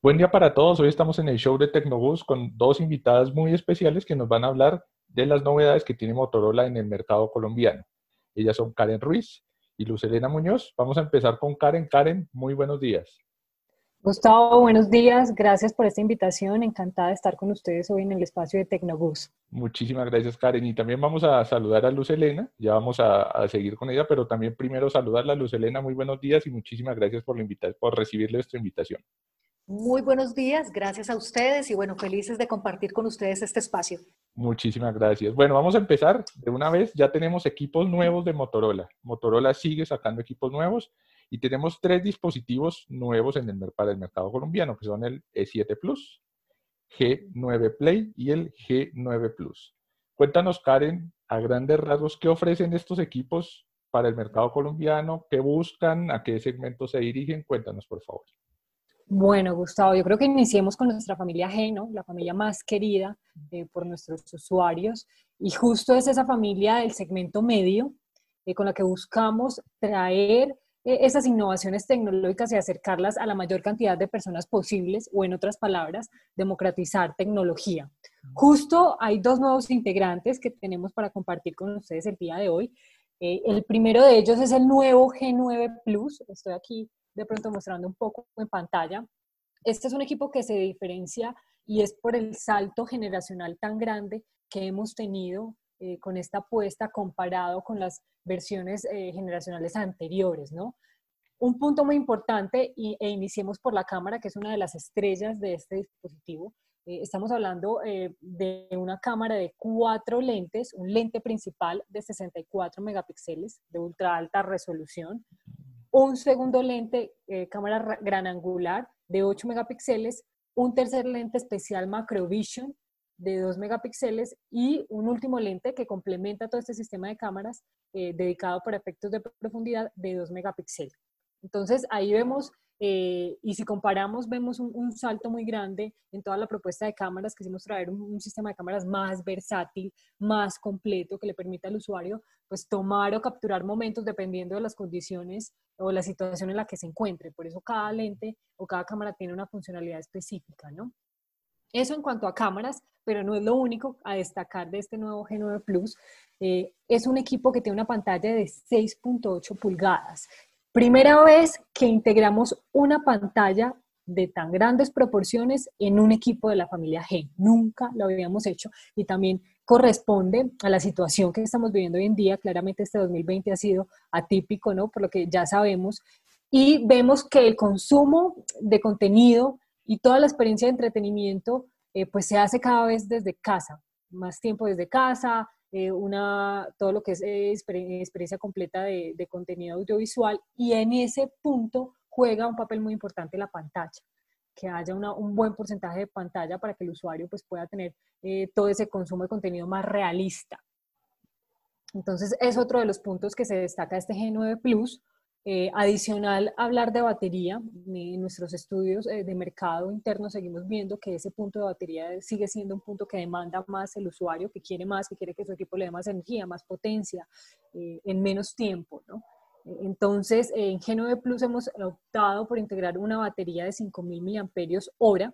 Buen día para todos. Hoy estamos en el show de Tecnobus con dos invitadas muy especiales que nos van a hablar de las novedades que tiene Motorola en el mercado colombiano. Ellas son Karen Ruiz y Luz Elena Muñoz. Vamos a empezar con Karen. Karen, muy buenos días. Gustavo, buenos días. Gracias por esta invitación. Encantada de estar con ustedes hoy en el espacio de Tecnobus. Muchísimas gracias, Karen. Y también vamos a saludar a Luz Elena. Ya vamos a, seguir con ella, pero también primero saludarla a Luz Elena. Muy buenos días y muchísimas gracias por, la por recibirle nuestra invitación. Muy buenos días, gracias a ustedes y bueno, felices de compartir con ustedes este espacio. Muchísimas gracias. Bueno, vamos a empezar de una vez. Ya tenemos equipos nuevos de Motorola. Motorola sigue sacando equipos nuevos y tenemos tres dispositivos nuevos en el, para el mercado colombiano, que son el E7 Plus, G9 Play y el G9 Plus. Cuéntanos, Karen, a grandes rasgos, ¿qué ofrecen estos equipos para el mercado colombiano? ¿Qué buscan? ¿A qué segmentos se dirigen? Cuéntanos, por favor. Bueno, Gustavo, yo creo que iniciemos con nuestra familia G, ¿no? La familia más querida eh, por nuestros usuarios. Y justo es esa familia del segmento medio eh, con la que buscamos traer eh, esas innovaciones tecnológicas y acercarlas a la mayor cantidad de personas posibles, o en otras palabras, democratizar tecnología. Justo hay dos nuevos integrantes que tenemos para compartir con ustedes el día de hoy. el primero de ellos es el nuevo G9 Plus. Estoy aquí de pronto mostrando un poco en pantalla. Este es un equipo que se diferencia y es por el salto generacional tan grande que hemos tenido eh, con esta apuesta comparado con las versiones eh, generacionales anteriores, ¿no? Un punto muy importante, y, e iniciemos por la cámara, que es una de las estrellas de este dispositivo. Eh, estamos hablando de una cámara de cuatro lentes, un lente principal de 64 megapíxeles de ultra alta resolución, un segundo lente, eh, cámara gran angular de 8 megapíxeles, un tercer lente especial Macrovision de 2 megapíxeles y un último lente que complementa todo este sistema de cámaras eh, dedicado para efectos de profundidad de 2 megapíxeles. Entonces ahí vemos eh, y si comparamos, vemos un, salto muy grande en toda la propuesta de cámaras. Quisimos traer un, sistema de cámaras más versátil, más completo, que le permita al usuario pues, tomar o capturar momentos dependiendo de las condiciones o la situación en la que se encuentre. Por eso cada lente o cada cámara tiene una funcionalidad específica, ¿no? Eso en cuanto a cámaras, pero no es lo único a destacar de este nuevo G9 Plus. Eh, es un equipo que tiene una pantalla de 6.8 pulgadas Primera vez que integramos una pantalla de tan grandes proporciones en un equipo de la familia G. Nunca lo habíamos hecho y también corresponde a la situación que estamos viviendo hoy en día. Claramente este 2020 ha sido atípico, ¿no? Por lo que ya sabemos. Y vemos que el consumo de contenido y toda la experiencia de entretenimiento, eh, pues se hace cada vez desde casa. Más tiempo desde casa, eh, una, todo lo que es eh, experiencia completa de, contenido audiovisual y en ese punto juega un papel muy importante la pantalla, que haya un buen porcentaje de pantalla para que el usuario pues, pueda tener eh, todo ese consumo de contenido más realista. Entonces es otro de los puntos que se destaca este G9 Plus, eh, adicional, hablar de batería. En nuestros estudios eh, de mercado interno seguimos viendo que ese punto de batería sigue siendo un punto que demanda más el usuario, que quiere más, que quiere que su equipo le dé más energía, más potencia, eh, en menos tiempo. ¿no? Entonces, en G9 Plus hemos optado por integrar una batería de 5.000 mAh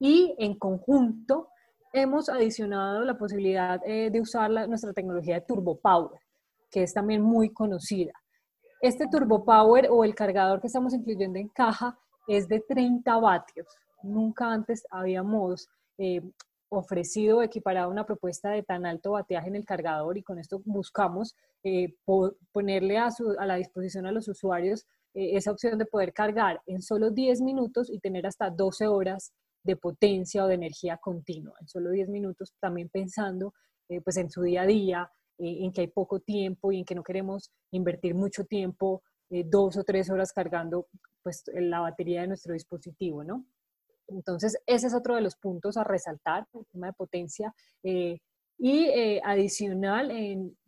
y en conjunto hemos adicionado la posibilidad de usar nuestra tecnología de Turbo Power, que es también muy conocida. Este Turbo Power o el cargador que estamos incluyendo en caja es de 30 vatios. Nunca antes habíamos eh, ofrecido o equiparado una propuesta de tan alto bateaje en el cargador y con esto buscamos eh, ponerle a, la disposición a los usuarios eh, esa opción de poder cargar en solo 10 minutos y tener hasta 12 horas de potencia o de energía continua en solo 10 minutos, también pensando pues en su día a día, en que hay poco tiempo y en que no queremos invertir mucho tiempo, eh, dos o tres horas cargando pues, la batería de nuestro dispositivo, ¿no? Entonces, ese es otro de los puntos a resaltar, el tema de potencia. Eh, y adicional,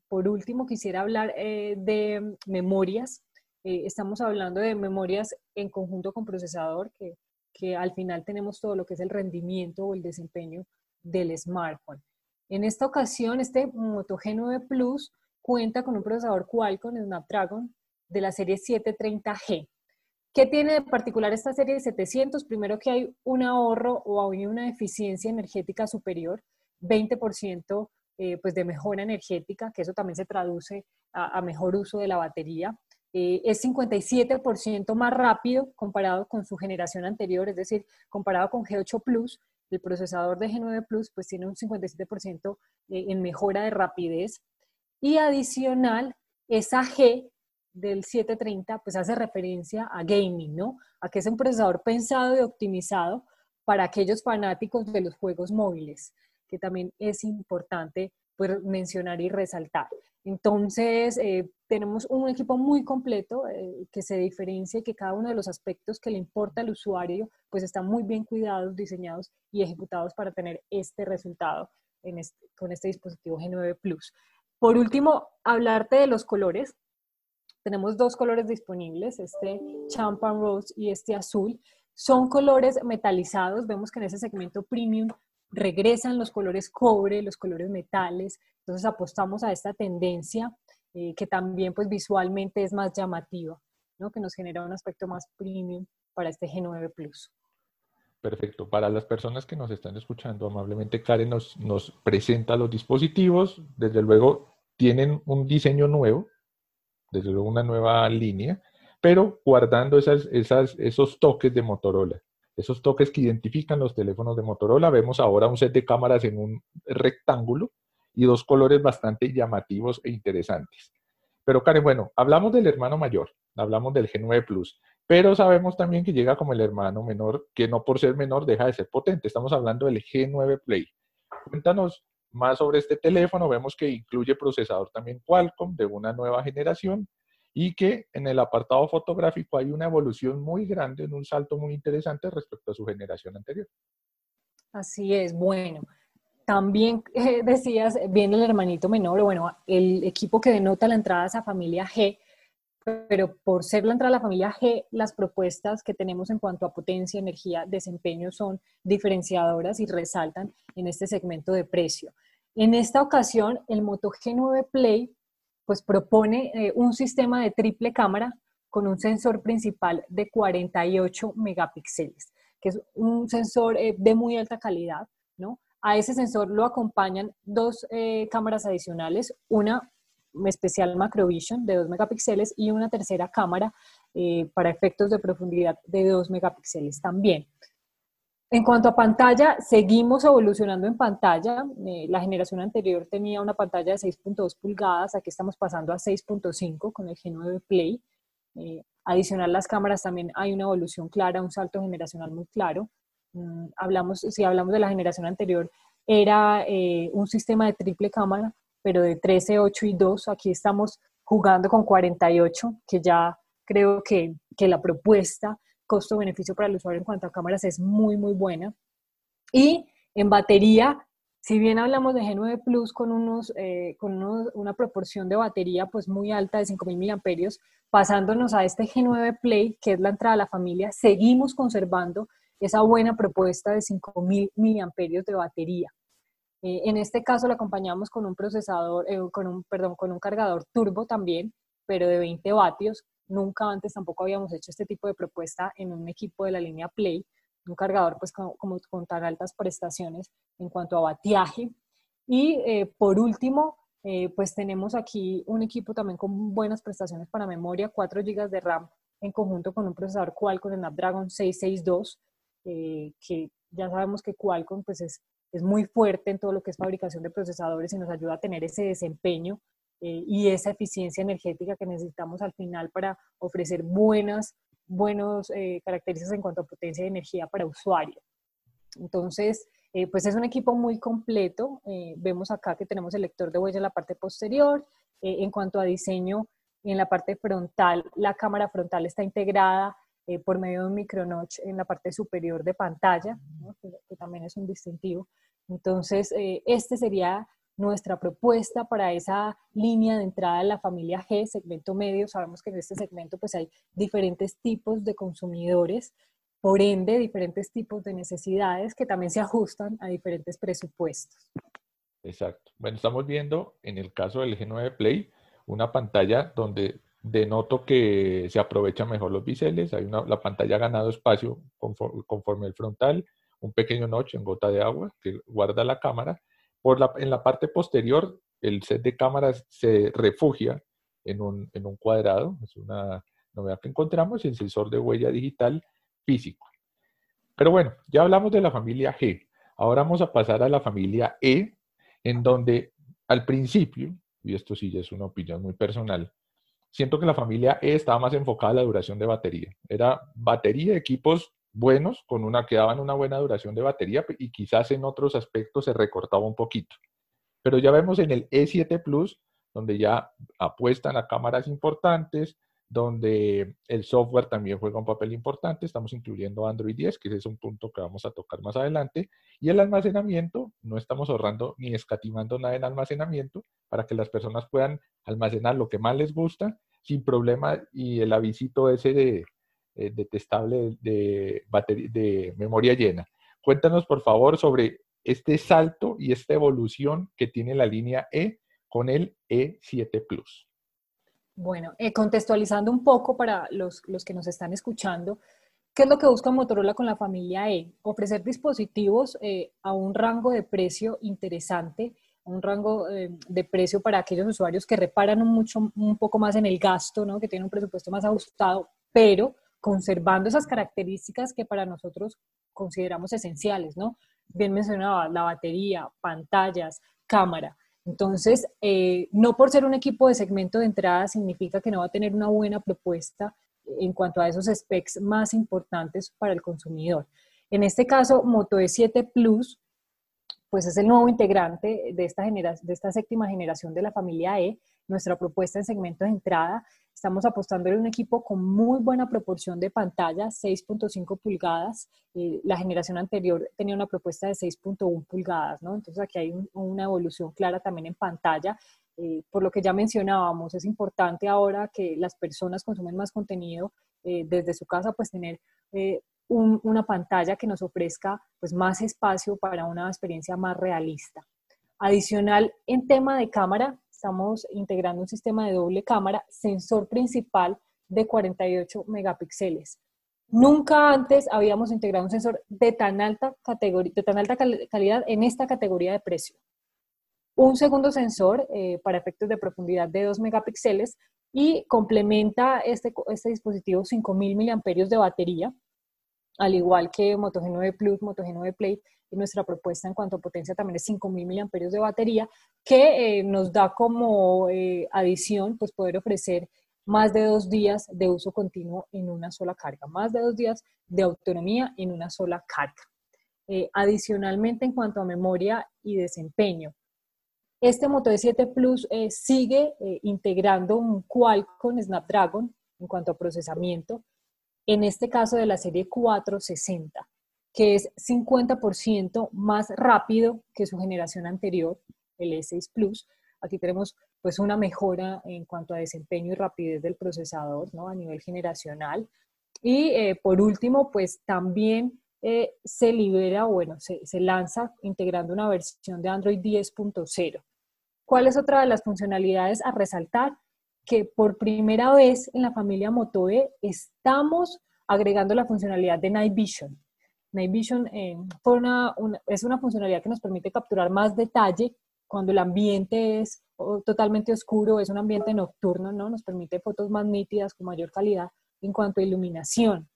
por último, quisiera hablar de memorias. estamos hablando de memorias en conjunto con procesador, que, que al final tenemos todo lo que es el rendimiento o el desempeño del smartphone. En esta ocasión, este Moto G9 Plus cuenta con un procesador Qualcomm Snapdragon de la serie 730G. ¿Qué tiene de particular esta serie de 700? Primero que hay un ahorro o hay una eficiencia energética superior, 20% eh, pues de mejora energética, que eso también se traduce a, mejor uso de la batería. Eh, es 57% más rápido comparado con su generación anterior, es decir, comparado con G8 Plus, el procesador de G9 Plus pues tiene un 57% eh, en mejora de rapidez. Y adicional, esa G del 730 pues hace referencia a gaming, ¿no? A que es un procesador pensado y optimizado para aquellos fanáticos de los juegos móviles, que también es importante pues, mencionar y resaltar. Entonces, eh, tenemos un equipo muy completo eh, que se diferencia y que cada uno de los aspectos que le importa al usuario, pues están muy bien cuidados, diseñados y ejecutados para tener este resultado con este dispositivo G9 Plus. Por último, hablarte de los colores. Tenemos dos colores disponibles, este champagne rose y este azul. Son colores metalizados. Vemos que en ese segmento premium regresan los colores cobre, los colores metales. Entonces apostamos a esta tendencia eh, que también pues visualmente es más llamativa, ¿no? que nos genera un aspecto más premium para este G9 Plus. Perfecto. Para las personas que nos están escuchando, amablemente Karen nos, nos presenta los dispositivos. Desde luego, tienen un diseño nuevo, desde luego una nueva línea, pero guardando esas, esos toques de Motorola, esos toques que identifican los teléfonos de Motorola. Vemos ahora un set de cámaras en un rectángulo y dos colores bastante llamativos e interesantes. Pero Karen, bueno, hablamos del hermano mayor, hablamos del G9 Plus, pero sabemos también que llega como el hermano menor, que no por ser menor deja de ser potente. Estamos hablando del G9 Play. Cuéntanos más sobre este teléfono, vemos que incluye procesador también Qualcomm de una nueva generación y que en el apartado fotográfico hay una evolución muy grande, en un salto muy interesante respecto a su generación anterior. Así es, bueno. También eh, decías, viene el hermanito menor, bueno, el equipo que denota la entrada a esa familia G, pero por ser la entrada a la familia G, las propuestas que tenemos en cuanto a potencia, energía, desempeño son diferenciadoras y resaltan en este segmento de precio. En esta ocasión, el Moto G9 Play pues propone eh, un sistema de triple cámara con un sensor principal de 48 megapíxeles, que es un sensor eh, de muy alta calidad. A ese sensor lo acompañan dos eh, cámaras adicionales, una especial Macrovision de 2 megapíxeles y una tercera cámara para efectos de profundidad de 2 megapíxeles también. En cuanto a pantalla, seguimos evolucionando en pantalla. Eh, la generación anterior tenía una pantalla de 6.2 pulgadas, aquí estamos pasando a 6.5 con el G9 Play. Eh, adicional las cámaras también hay una evolución clara, un salto generacional muy claro. Mm, hablamos, si hablamos de la generación anterior, era un sistema de triple cámara pero de 13, 8 y 2, aquí estamos jugando con 48, que ya creo que, que la propuesta costo-beneficio para el usuario en cuanto a cámaras es muy, muy buena. Y en batería, si bien hablamos de G9 Plus con, unos, eh, con una proporción de batería pues muy alta de 5.000 mAh, pasándonos a este G9 Play, que es la entrada a la familia, seguimos conservando esa buena propuesta de 5.000 mAh de batería. Eh, en este caso lo acompañamos con un procesador, eh, con un, perdón, con un cargador turbo también, pero de 20 vatios. Nunca antes tampoco habíamos hecho este tipo de propuesta en un equipo de la línea Play, un cargador pues como, con tan altas prestaciones en cuanto a batiaje. Y eh, por último, pues tenemos aquí un equipo también con buenas prestaciones para memoria, 4 GB de RAM en conjunto con un procesador Qualcomm Snapdragon 662, que ya sabemos que Qualcomm pues es es muy fuerte en todo lo que es fabricación de procesadores y nos ayuda a tener ese desempeño eh, y esa eficiencia energética que necesitamos al final para ofrecer buenas buenos, eh, características en cuanto a potencia de energía para usuario. Entonces, eh, pues es un equipo muy completo. vemos acá que tenemos el lector de huella en la parte posterior. en cuanto a diseño, en la parte frontal, la cámara frontal está integrada por medio de un micronotch en la parte superior de pantalla, que, también es un distintivo. Entonces, este sería nuestra propuesta para esa línea de entrada de la familia G, segmento medio. Sabemos que en este segmento pues hay diferentes tipos de consumidores, por ende diferentes tipos de necesidades que también se ajustan a diferentes presupuestos. Exacto. Bueno, estamos viendo en el caso del G9 Play una pantalla donde denoto que se aprovechan mejor los biseles, hay una, la pantalla ha ganado espacio conforme, el frontal, un pequeño notch en gota de agua que guarda la cámara. Por la, en la parte posterior, el set de cámaras se refugia en un, en un cuadrado, es una novedad que encontramos, el sensor de huella digital físico. Pero bueno, ya hablamos de la familia G. Ahora vamos a pasar a la familia E, en donde al principio, y esto sí ya es una opinión muy personal, siento que la familia E estaba más enfocada a la duración de batería. Era batería, equipos buenos, con una que daban una buena duración de batería y quizás en otros aspectos se recortaba un poquito. Pero ya vemos en el E7 Plus, donde ya apuestan a cámaras importantes, donde el software también juega un papel importante. Estamos incluyendo Android 10, que ese es un punto que vamos a tocar más adelante. Y el almacenamiento, no estamos ahorrando ni escatimando nada en almacenamiento para que las personas puedan almacenar lo que más les gusta sin problema y el avisito ese de eh, detestable de, de memoria llena. Cuéntanos, por favor, sobre este salto y esta evolución que tiene la línea E con el E7 Plus. Bueno, eh, contextualizando un poco para los, los, que nos están escuchando, ¿qué es lo que busca Motorola con la familia E? Ofrecer dispositivos eh, a un rango de precio interesante, un rango de precio para aquellos usuarios que reparan un, mucho, un poco más en el gasto, ¿no? que tienen un presupuesto más ajustado, pero conservando esas características que para nosotros consideramos esenciales, ¿no? Bien mencionaba, la batería, pantallas, cámara. Entonces, eh, no por ser un equipo de segmento de entrada significa que no va a tener una buena propuesta en cuanto a esos specs más importantes para el consumidor. En este caso, Moto E7 Plus, pues es el nuevo integrante de esta, de esta séptima generación de la familia E, nuestra propuesta en segmento de entrada. Estamos apostando en un equipo con muy buena proporción de pantallas, 6.5 pulgadas. Eh, la generación anterior tenía una propuesta de 6.1 pulgadas, ¿no? Entonces aquí hay una evolución clara también en pantalla. Eh, por lo que ya mencionábamos, es importante ahora que las personas consumen más contenido eh, desde su casa, pues tener una pantalla que nos ofrezca pues, más espacio para una experiencia más realista. Adicional, en tema de cámara, estamos integrando un sistema de doble cámara, sensor principal de 48 megapíxeles. Nunca antes habíamos integrado un sensor de tan alta, categoría, de tan alta calidad en esta categoría de precio. Un segundo sensor eh, para efectos de profundidad de 2 megapíxeles y complementa este, este dispositivo 5000 mAh de batería, al igual que Moto G9 Plus, Moto G9 Plate, nuestra propuesta en cuanto a potencia también es 5.000 mAh de batería, que eh, nos da como eh, adición pues poder ofrecer más de dos días de uso continuo en una sola carga, más de dos días de autonomía en una sola carga. Eh, adicionalmente, en cuanto a memoria y desempeño, este Moto E7 Plus sigue integrando un Qualcomm Snapdragon en cuanto a procesamiento, en este caso de la serie 460 que es 50% más rápido que su generación anterior, el E6 Plus. Aquí tenemos pues una mejora en cuanto a desempeño y rapidez del procesador ¿no? a nivel generacional. Y eh, por último, pues también eh, se libera, bueno, se, se lanza integrando una versión de Android 10.0. ¿Cuál es otra de las funcionalidades a resaltar? Que por primera vez en la familia Moto E estamos agregando la funcionalidad de Night Vision. Night Vision eh, es una funcionalidad que nos permite capturar más detalle cuando el ambiente es totalmente oscuro, es un ambiente nocturno, ¿no? Nos permite fotos más nítidas con mayor calidad en cuanto a iluminación.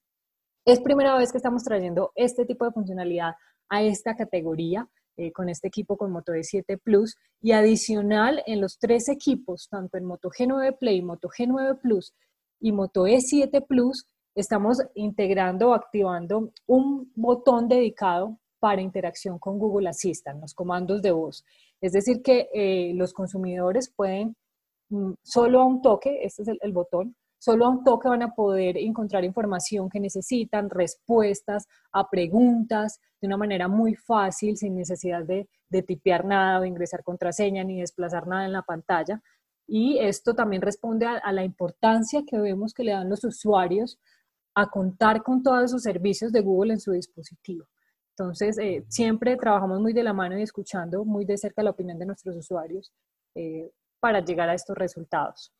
Es primera vez que estamos trayendo este tipo de funcionalidad a esta categoría eh, con este equipo con Moto E7 Plus y adicional en los tres equipos, tanto en Moto G9 Play, Moto G9 Plus y Moto E7 Plus, estamos integrando o activando un botón dedicado para interacción con Google Assistant, los comandos de voz. Es decir, que eh, los consumidores pueden, mm, solo a un toque, este es el, botón, solo a un toque van a poder encontrar información que necesitan, respuestas a preguntas de una manera muy fácil, sin necesidad de, de tipear nada o ingresar contraseña ni desplazar nada en la pantalla. Y esto también responde a la importancia que vemos que le dan los usuarios a contar con todos esos servicios de Google en su dispositivo. Entonces, eh, siempre trabajamos muy de la mano y escuchando muy de cerca la opinión de nuestros usuarios eh, para llegar a estos resultados.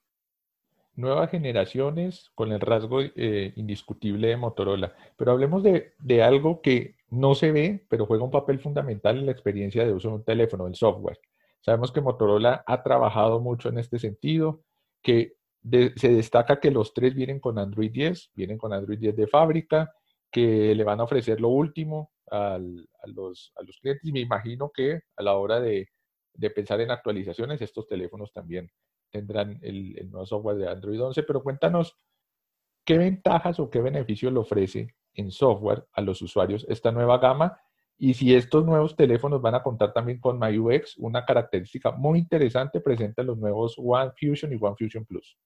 Nuevas generaciones con el rasgo eh, indiscutible de Motorola. Pero hablemos de, de, algo que no se ve, pero juega un papel fundamental en la experiencia de uso de un teléfono, el software. Sabemos que Motorola ha trabajado mucho en este sentido, que se destaca que los tres vienen con Android 10, vienen con Android 10 de fábrica, que le van a ofrecer lo último a, los, a, los, clientes y me imagino que a la hora de, de pensar en actualizaciones, estos teléfonos también tendrán el, nuevo software de Android 11, pero cuéntanos qué ventajas o qué beneficios le ofrece en software a los usuarios esta nueva gama y si estos nuevos teléfonos van a contar también con MyUX, una característica muy interesante presente en los nuevos One Fusion y One Fusion Plus.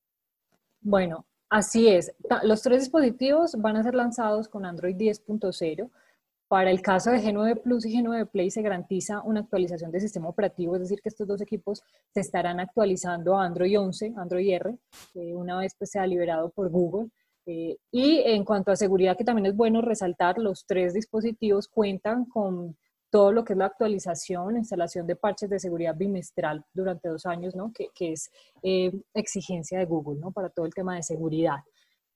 Bueno, así es. Los tres dispositivos van a ser lanzados con Android 10.0. Para el caso de G9 Plus y G9 Play se garantiza una actualización del sistema operativo, es decir, que estos dos equipos se estarán actualizando a Android 11, Android R, una vez pues, sea liberado por Google. Eh, y en cuanto a seguridad, que también es bueno resaltar, los tres dispositivos cuentan con todo lo que es la actualización, instalación de parches de seguridad bimestral durante dos años, ¿no? que, que es eh, exigencia de Google ¿no? para todo el tema de seguridad.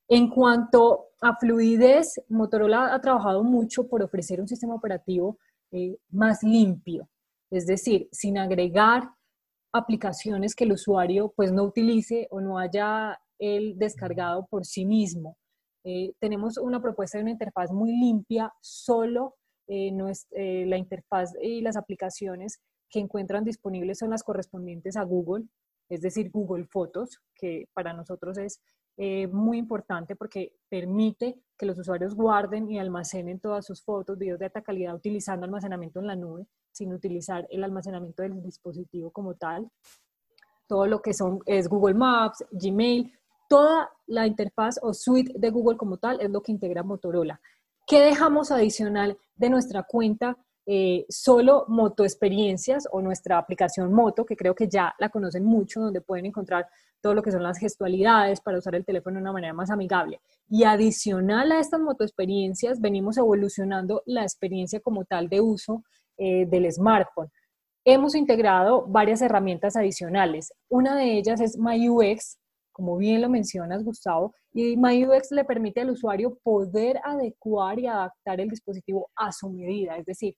En cuanto a fluidez, Motorola ha trabajado mucho por ofrecer un sistema operativo eh, más limpio, es decir, sin agregar aplicaciones que el usuario pues no utilice o no haya el descargado por sí mismo. Eh, tenemos una propuesta de una interfaz muy limpia, solo eh, la interfaz y las aplicaciones que encuentran disponibles son las correspondientes a Google, es decir, Google Fotos, que para nosotros es eh, muy importante porque permite que los usuarios guarden y almacenen todas sus fotos, videos de alta calidad utilizando almacenamiento en la nube, sin utilizar el almacenamiento del dispositivo como tal. Todo lo que son es Google Maps, Gmail, toda la interfaz o suite de Google como tal es lo que integra Motorola. ¿Qué dejamos adicional de nuestra cuenta? Eh, solo Moto Experiencias o nuestra aplicación Moto, que creo que ya la conocen mucho, donde pueden encontrar todo lo que son las gestualidades para usar el teléfono de una manera más amigable. Y adicional a estas Moto Experiencias, venimos evolucionando la experiencia como tal de uso eh, del smartphone. Hemos integrado varias herramientas adicionales. Una de ellas es MyUX, como bien lo mencionas, Gustavo, y MyUX le permite al usuario poder adecuar y adaptar el dispositivo a su medida, es decir,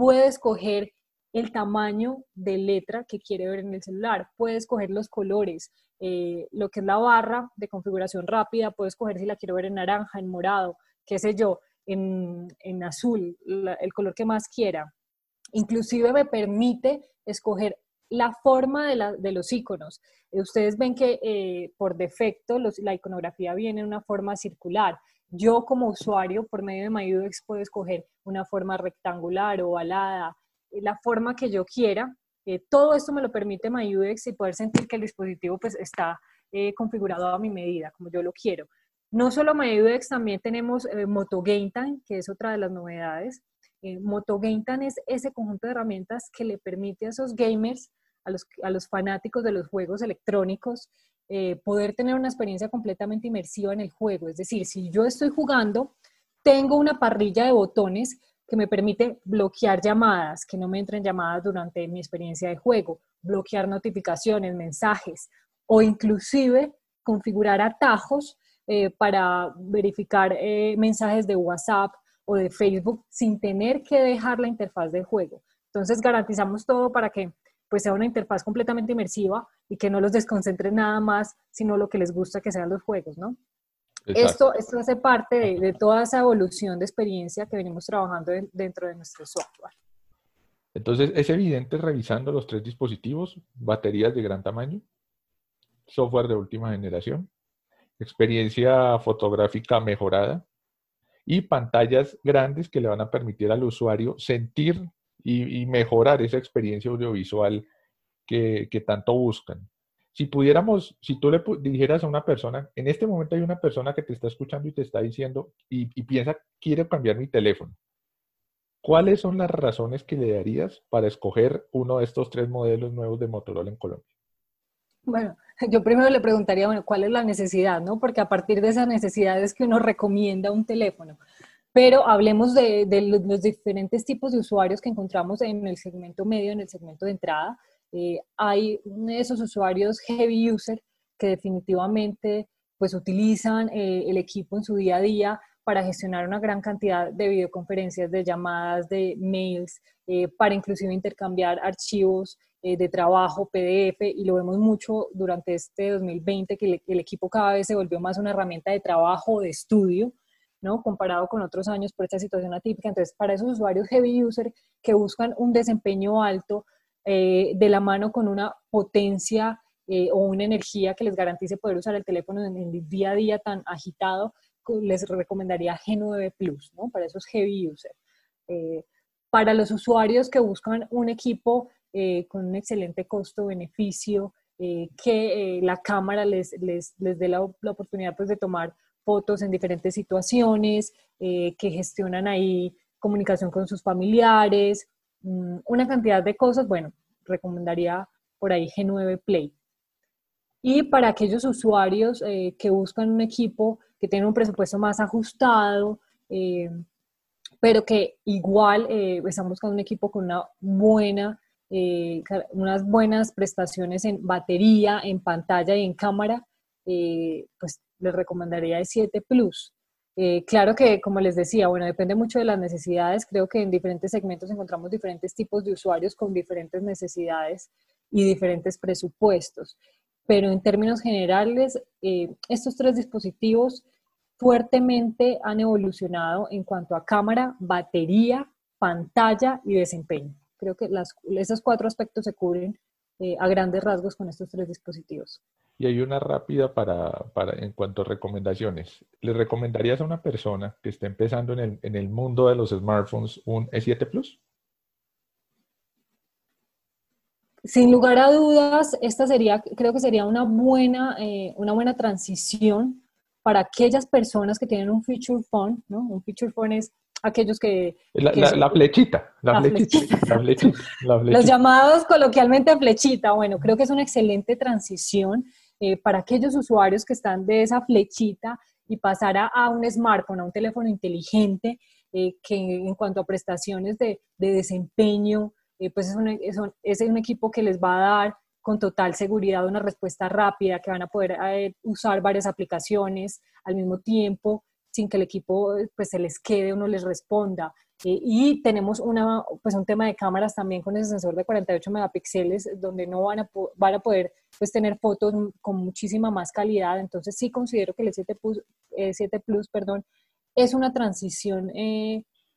puede escoger el tamaño de letra que quiere ver en el celular, puede escoger los colores, eh, lo que es la barra de configuración rápida, puede escoger si la quiero ver en naranja, en morado, qué sé yo, en, azul, el color que más quiera. Inclusive me permite escoger la forma de, los iconos. Eh, ustedes ven que eh, por defecto la iconografía viene en una forma circular. Yo como usuario, por medio de MyUX, puedo escoger una forma rectangular o alada, eh, la forma que yo quiera. todo esto me lo permite MyUX y poder sentir que el dispositivo pues, está configurado a mi medida, como yo lo quiero. No solo MyUX, también tenemos Moto Game Time, que es otra de las novedades. Moto Time es ese conjunto de herramientas que le permite a esos gamers a los, a los fanáticos de los juegos electrónicos, eh, poder tener una experiencia completamente inmersiva en el juego. Es decir, si yo estoy jugando, tengo una parrilla de botones que me permite bloquear llamadas, que no me entren llamadas durante mi experiencia de juego, bloquear notificaciones, mensajes o inclusive configurar atajos eh, para verificar eh, mensajes de WhatsApp o de Facebook sin tener que dejar la interfaz del juego. Entonces garantizamos todo para que pues sea una interfaz completamente inmersiva y que no los desconcentre nada más, sino lo que les gusta que sean los juegos, ¿no? Esto, esto hace parte de, toda esa evolución de experiencia que venimos trabajando dentro de nuestro software. Entonces, es evidente revisando los tres dispositivos, baterías de gran tamaño, software de última generación, experiencia fotográfica mejorada y pantallas grandes que le van a permitir al usuario sentir y, mejorar esa experiencia audiovisual que, tanto buscan. Si pudiéramos, si tú le dijeras a una persona, en este momento hay una persona que te está escuchando y te está diciendo y, piensa, quiero cambiar mi teléfono. ¿Cuáles son las razones que le darías para escoger uno de estos tres modelos nuevos de Motorola en Colombia? Bueno, yo primero le preguntaría, ¿cuál es la necesidad? ¿no? Porque a partir de esa necesidad es que uno recomienda un teléfono. Pero hablemos de, los diferentes tipos de usuarios que encontramos en el segmento medio, en el segmento de entrada. Eh, hay esos usuarios heavy user que definitivamente pues utilizan eh, el equipo en su día a día para gestionar una gran cantidad de videoconferencias, de llamadas, de mails, eh, para inclusive intercambiar archivos eh, de trabajo, PDF, y lo vemos mucho durante este 2020, que el, equipo cada vez se volvió más una herramienta de trabajo, de estudio, ¿no? Comparado con otros años por esta situación atípica. Entonces, para esos usuarios heavy user que buscan un desempeño alto, de la mano con una potencia eh, o una energía que les garantice poder usar el teléfono en el día a día tan agitado, les recomendaría G9 Plus, ¿no? Para esos heavy users. Eh, para los usuarios que buscan un equipo eh, con un excelente costo-beneficio, que la cámara les, les, les dé la, la, oportunidad pues, de tomar fotos en diferentes situaciones, que gestionan ahí comunicación con sus familiares, mm, una cantidad de cosas, bueno, recomendaría por ahí G9 Play. Y para aquellos usuarios eh, que buscan un equipo que tiene un presupuesto más ajustado, eh, pero que igual eh, están buscando un equipo con una buena, unas buenas prestaciones en batería, en pantalla y en cámara, pues les recomendaría el 7 Plus. claro que, como les decía, bueno, depende mucho de las necesidades. Creo que en diferentes segmentos encontramos diferentes tipos de usuarios con diferentes necesidades y diferentes presupuestos pero en términos generales, eh, estos tres dispositivos fuertemente han evolucionado en cuanto a cámara, batería, pantalla y desempeño. Creo que las, esos cuatro aspectos se cubren eh, a grandes rasgos con estos tres dispositivos. Y hay una rápida para, para, en cuanto a recomendaciones. ¿Le recomendarías a una persona que esté empezando en el, en el mundo de los smartphones un E7 Plus? Sin lugar a dudas, esta sería, creo que sería una buena, eh, una buena transición para aquellas personas que tienen un feature phone, ¿no? Un feature phone es aquellos que... La, flechita, la, flechita, Los llamados coloquialmente flechita, bueno, creo que es una excelente transición eh, para aquellos usuarios que están de esa flechita y pasar a, un smartphone, a un teléfono inteligente, eh, que en cuanto a prestaciones de, de desempeño, eh, pues es un, es, un, equipo que les va a dar con total seguridad una respuesta rápida, que van a poder usar varias aplicaciones al mismo tiempo sin que el equipo pues se les quede o no les responda. Eh, y tenemos una, pues un tema de cámaras también con ese sensor de 48 megapíxeles, donde no van a, van a poder pues, tener fotos con muchísima más calidad. Entonces sí considero que el 7 Plus, 7 Plus perdón, es una transición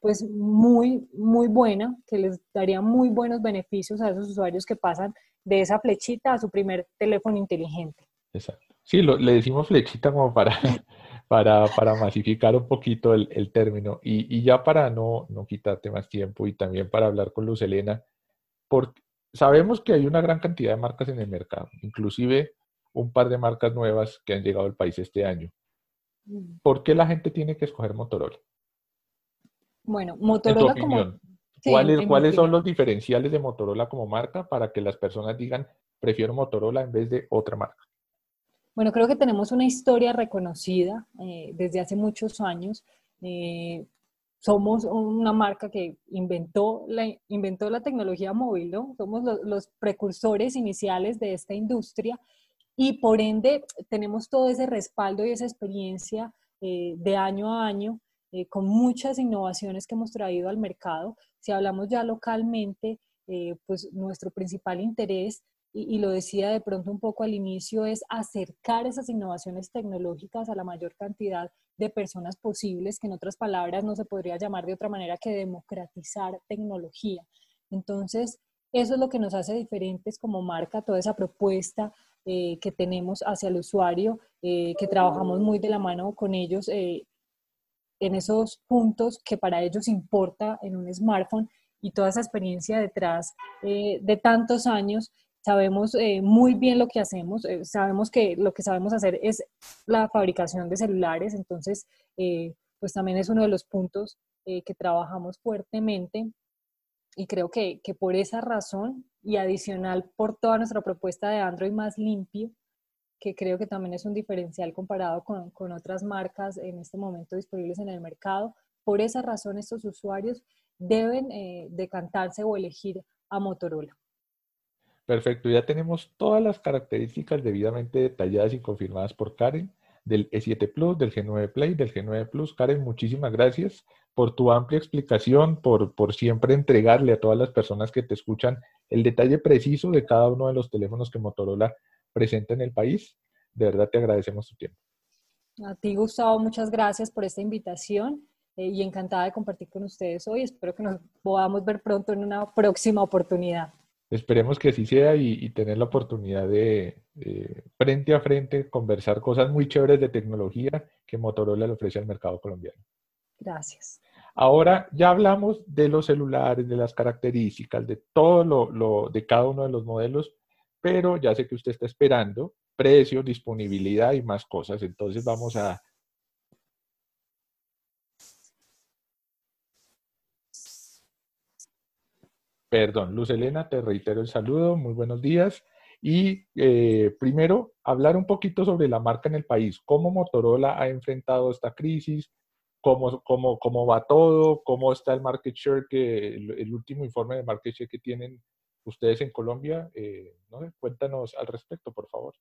pues muy, muy buena, que les daría muy buenos beneficios a esos usuarios que pasan de esa flechita a su primer teléfono inteligente. Exacto. Sí, le decimos flechita como para, para, para masificar un poquito el, el término. Y, y, ya para no, no quitarte más tiempo y también para hablar con Luz Elena, porque sabemos que hay una gran cantidad de marcas en el mercado, inclusive un par de marcas nuevas que han llegado al país este año. Mm. ¿Por qué la gente tiene que escoger Motorola? Bueno, Motorola como... ¿Cuáles, ¿Cuáles son los diferenciales de Motorola como marca para que las personas digan, prefiero Motorola en vez de otra marca? Bueno, creo que tenemos una historia reconocida eh, desde hace muchos años. Eh, somos una marca que inventó la, inventó la tecnología móvil, ¿no? Somos los precursores iniciales de esta industria y por ende tenemos todo ese respaldo y esa experiencia eh, de año a año eh, con muchas innovaciones que hemos traído al mercado. Si hablamos ya localmente, eh, pues nuestro principal interés, y, lo decía de pronto un poco al inicio, es acercar esas innovaciones tecnológicas a la mayor cantidad de personas posibles, que en otras palabras no se podría llamar de otra manera que democratizar tecnología. Entonces, eso es lo que nos hace diferentes como marca, toda esa propuesta eh, que tenemos hacia el usuario, que trabajamos muy de la mano con ellos en esos puntos que para ellos importa en un smartphone y toda esa experiencia detrás eh, de tantos años, sabemos eh, muy bien lo que hacemos, eh, sabemos que lo que sabemos hacer es la fabricación de celulares, entonces pues también es uno de los puntos que trabajamos fuertemente y creo que, que por esa razón y adicional por toda nuestra propuesta de Android más limpio, que creo que también es un diferencial comparado con, con, otras marcas en este momento disponibles en el mercado. Por esa razón, estos usuarios deben eh, decantarse o elegir a Motorola. Perfecto, ya tenemos todas las características debidamente detalladas y confirmadas por Karen del E7 Plus, del G9 Play, del G9 Plus. Karen, muchísimas gracias por tu amplia explicación, por, por siempre entregarle a todas las personas que te escuchan el detalle preciso de cada uno de los teléfonos que Motorola presenta en el país. De verdad te agradecemos tu tiempo. A ti, Gustavo, muchas gracias por esta invitación eh, y encantada de compartir con ustedes hoy. Espero que nos podamos ver pronto en una próxima oportunidad. Esperemos que así sea y, tener la oportunidad de frente a frente conversar cosas muy chéveres de tecnología que Motorola le ofrece al mercado colombiano. Gracias. Ahora ya hablamos de los celulares, de las características, de todo lo, lo, de cada uno de los modelos, pero ya sé que usted está esperando precio, disponibilidad y más cosas. Entonces vamos a Perdón, Luz Elena, te reitero el saludo, muy buenos días. Y eh, primero, hablar un poquito sobre la marca en el país, cómo Motorola ha enfrentado esta crisis, cómo, cómo, cómo va todo, cómo está el market share, que el, último informe de market share que tienen ustedes en Colombia. Eh, Cuéntanos al respecto, por favor.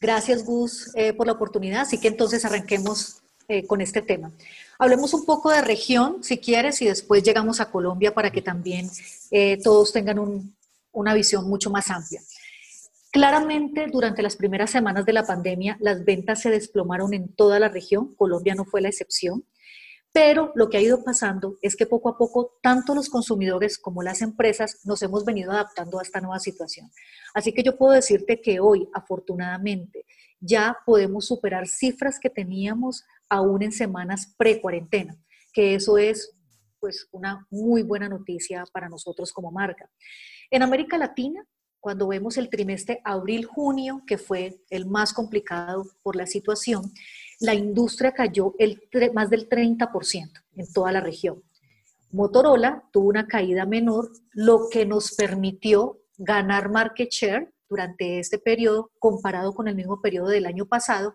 Gracias, Gus, eh, por la oportunidad. Así que entonces arranquemos eh, con este tema. Hablemos un poco de región, si quieres, y después llegamos a Colombia para que también eh, todos tengan una visión mucho más amplia. Claramente, durante las primeras semanas de la pandemia, las ventas se desplomaron en toda la región, Colombia no fue la excepción, pero lo que ha ido pasando es que poco a poco, tanto los consumidores como las empresas nos hemos venido adaptando a esta nueva situación. Así que yo puedo decirte que hoy, afortunadamente, ya podemos superar cifras que teníamos aún en semanas pre-cuarentena, que eso es pues una muy buena noticia para nosotros como marca. En América Latina, cuando vemos el trimestre abril-junio, que fue el más complicado por la situación, la industria cayó más del 30% en toda la región. Motorola tuvo una caída menor, lo que nos permitió ganar market share durante este periodo comparado con el mismo periodo del año pasado.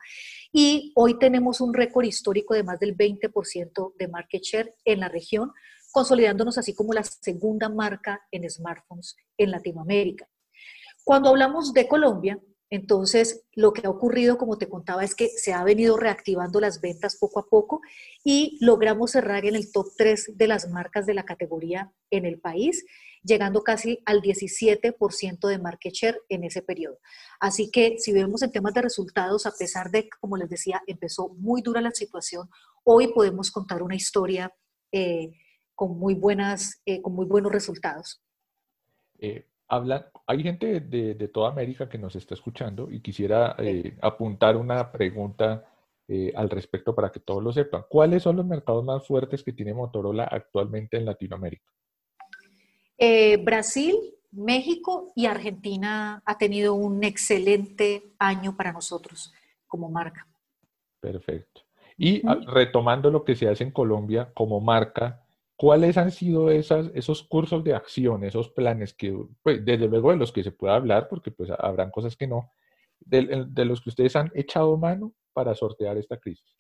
Y hoy tenemos un récord histórico de más del 20% de market share en la región, consolidándonos así como la segunda marca en smartphones en Latinoamérica. Cuando hablamos de Colombia, entonces, lo que ha ocurrido, como te contaba, es que se ha venido reactivando las ventas poco a poco y logramos cerrar en el top 3 de las marcas de la categoría en el país llegando casi al 17% de market share en ese periodo. Así que si vemos en temas de resultados, a pesar de, como les decía, empezó muy dura la situación, hoy podemos contar una historia eh, con, muy buenas, eh, con muy buenos resultados. Eh, habla, hay gente de, toda América que nos está escuchando y quisiera apuntar una pregunta al respecto para que todos lo sepan. ¿Cuáles son los mercados más fuertes que tiene Motorola actualmente en Latinoamérica? Eh, Brasil, México y Argentina ha tenido un excelente año para nosotros como marca. Perfecto. Y ah, retomando lo que se hace en Colombia como marca, ¿cuáles han sido esas, esos cursos de acción, esos planes que, pues, desde luego de los que se puede hablar, porque pues habrán cosas que no, de los que ustedes han echado mano para sortear esta crisis?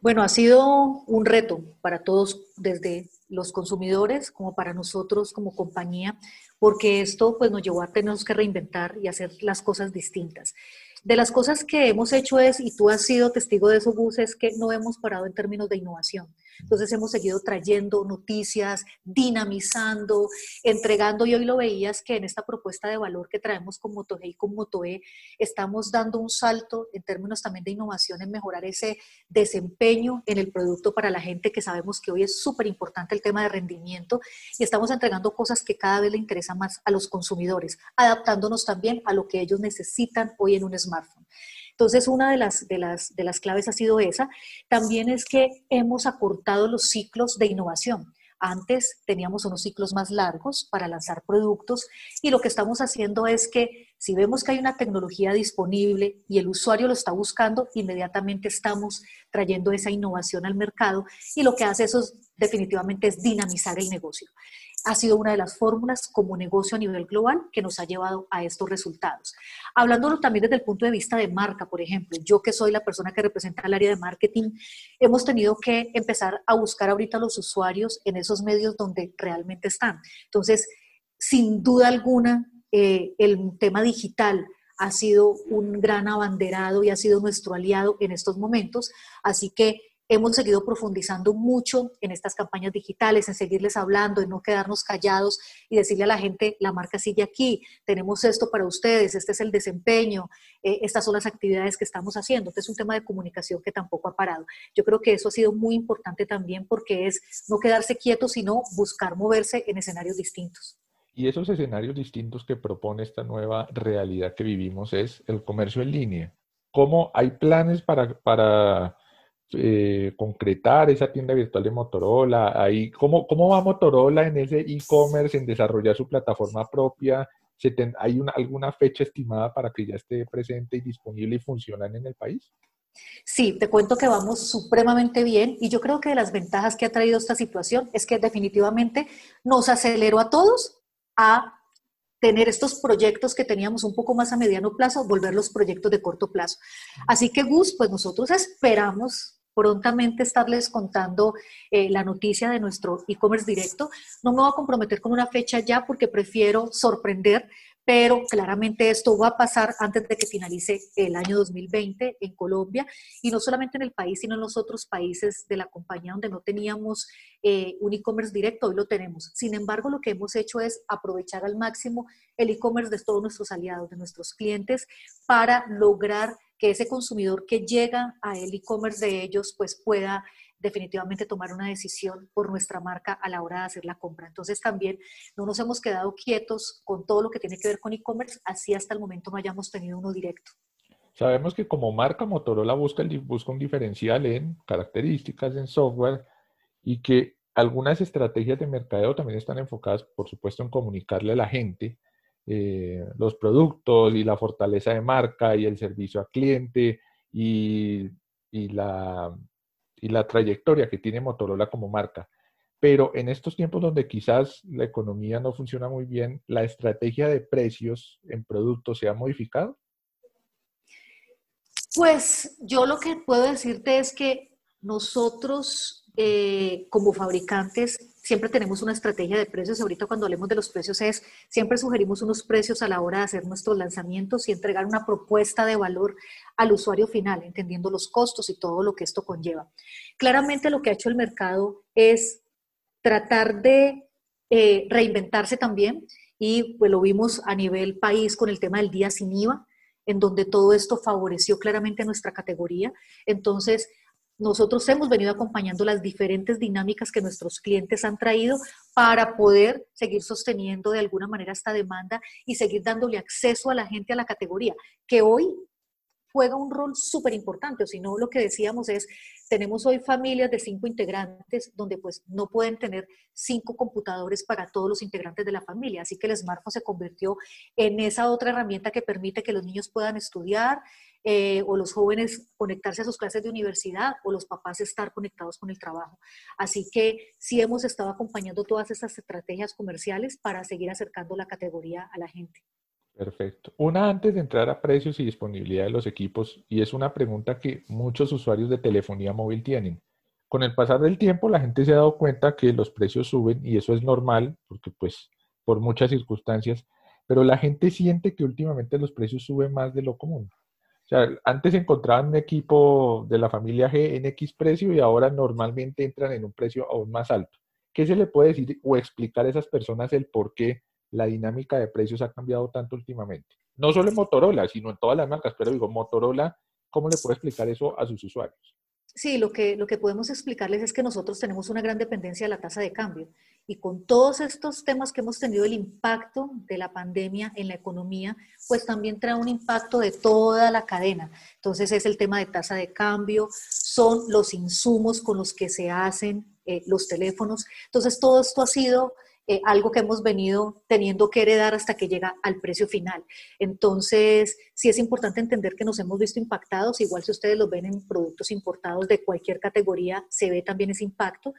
Bueno, ha sido un reto para todos, desde los consumidores como para nosotros como compañía, porque esto pues nos llevó a tener que reinventar y hacer las cosas distintas. De las cosas que hemos hecho es, y tú has sido testigo de eso, Gus, es que no hemos parado en términos de innovación. Entonces hemos seguido trayendo noticias, dinamizando, entregando, y hoy lo veías que en esta propuesta de valor que traemos con MotoG y con MotoE, estamos dando un salto en términos también de innovación, en mejorar ese desempeño en el producto para la gente, que sabemos que hoy es súper importante el tema de rendimiento, y estamos entregando cosas que cada vez le interesan más a los consumidores, adaptándonos también a lo que ellos necesitan hoy en un smartphone. Entonces, una de las, de, las, de las claves ha sido esa. También es que hemos acortado los ciclos de innovación. Antes teníamos unos ciclos más largos para lanzar productos y lo que estamos haciendo es que si vemos que hay una tecnología disponible y el usuario lo está buscando, inmediatamente estamos trayendo esa innovación al mercado y lo que hace eso definitivamente es dinamizar el negocio ha sido una de las fórmulas como negocio a nivel global que nos ha llevado a estos resultados. Hablándolo también desde el punto de vista de marca, por ejemplo, yo que soy la persona que representa el área de marketing, hemos tenido que empezar a buscar ahorita los usuarios en esos medios donde realmente están. Entonces, sin duda alguna, eh, el tema digital ha sido un gran abanderado y ha sido nuestro aliado en estos momentos. Así que hemos seguido profundizando mucho en estas campañas digitales, en seguirles hablando, en no quedarnos callados y decirle a la gente, la marca sigue aquí, tenemos esto para ustedes, este es el desempeño, eh, estas son las actividades que estamos haciendo. Este es un tema de comunicación que tampoco ha parado. Yo creo que eso ha sido muy importante también porque es no quedarse quieto, sino buscar moverse en escenarios distintos. Y esos escenarios distintos que propone esta nueva realidad que vivimos es el comercio en línea. ¿Cómo hay planes para, para eh, concretar esa tienda virtual de Motorola? Ahí, ¿cómo, ¿Cómo va Motorola en ese e-commerce, en desarrollar su plataforma propia? ¿Hay una, alguna fecha estimada para que ya esté presente y disponible y funcionan en el país? Sí, te cuento que vamos supremamente bien y yo creo que de las ventajas que ha traído esta situación es que definitivamente nos aceleró a todos a tener estos proyectos que teníamos un poco más a mediano plazo, volverlos proyectos de corto plazo. Así que Gus, pues nosotros esperamos prontamente estarles contando eh, la noticia de nuestro e-commerce directo. No me voy a comprometer con una fecha ya porque prefiero sorprender, pero claramente esto va a pasar antes de que finalice el año 2020 en Colombia y no solamente en el país, sino en los otros países de la compañía donde no teníamos eh, un e-commerce directo, hoy lo tenemos. Sin embargo, lo que hemos hecho es aprovechar al máximo el e-commerce de todos nuestros aliados, de nuestros clientes, para lograr que ese consumidor que llega a el e-commerce de ellos pues pueda definitivamente tomar una decisión por nuestra marca a la hora de hacer la compra. Entonces también no nos hemos quedado quietos con todo lo que tiene que ver con e-commerce, así hasta el momento no hayamos tenido uno directo. Sabemos que como marca Motorola busca, busca un diferencial en características, en software y que algunas estrategias de mercadeo también están enfocadas, por supuesto, en comunicarle a la gente eh, los productos y la fortaleza de marca y el servicio al cliente y, la, y la trayectoria que tiene Motorola como marca. Pero en estos tiempos donde quizás la economía no funciona muy bien, ¿la estrategia de precios en productos se ha modificado? Pues yo lo que puedo decirte es que nosotros eh, como fabricantes siempre tenemos una estrategia de precios. Ahorita cuando hablemos de los precios es, siempre sugerimos unos precios a la hora de hacer nuestros lanzamientos y entregar una propuesta de valor al usuario final, entendiendo los costos y todo lo que esto conlleva. Claramente lo que ha hecho el mercado es tratar de eh, reinventarse también y pues lo vimos a nivel país con el tema del día sin IVA, en donde todo esto favoreció claramente nuestra categoría. Entonces, nosotros hemos venido acompañando las diferentes dinámicas que nuestros clientes han traído para poder seguir sosteniendo de alguna manera esta demanda y seguir dándole acceso a la gente a la categoría, que hoy juega un rol súper importante, o si no, lo que decíamos es, tenemos hoy familias de cinco integrantes donde pues no pueden tener cinco computadores para todos los integrantes de la familia, así que el smartphone se convirtió en esa otra herramienta que permite que los niños puedan estudiar, eh, o los jóvenes conectarse a sus clases de universidad o los papás estar conectados con el trabajo. Así que sí hemos estado acompañando todas estas estrategias comerciales para seguir acercando la categoría a la gente. Perfecto. Una antes de entrar a precios y disponibilidad de los equipos, y es una pregunta que muchos usuarios de telefonía móvil tienen. Con el pasar del tiempo, la gente se ha dado cuenta que los precios suben y eso es normal, porque pues por muchas circunstancias, pero la gente siente que últimamente los precios suben más de lo común. O sea, antes encontraban un equipo de la familia G en X precio y ahora normalmente entran en un precio aún más alto. ¿Qué se le puede decir o explicar a esas personas el por qué la dinámica de precios ha cambiado tanto últimamente? No solo en Motorola, sino en todas las marcas, pero digo, Motorola, ¿cómo le puede explicar eso a sus usuarios? Sí, lo que, lo que podemos explicarles es que nosotros tenemos una gran dependencia de la tasa de cambio y con todos estos temas que hemos tenido, el impacto de la pandemia en la economía, pues también trae un impacto de toda la cadena. Entonces es el tema de tasa de cambio, son los insumos con los que se hacen eh, los teléfonos. Entonces todo esto ha sido eh, algo que hemos venido teniendo que heredar hasta que llega al precio final. Entonces, sí es importante entender que nos hemos visto impactados, igual si ustedes lo ven en productos importados de cualquier categoría, se ve también ese impacto.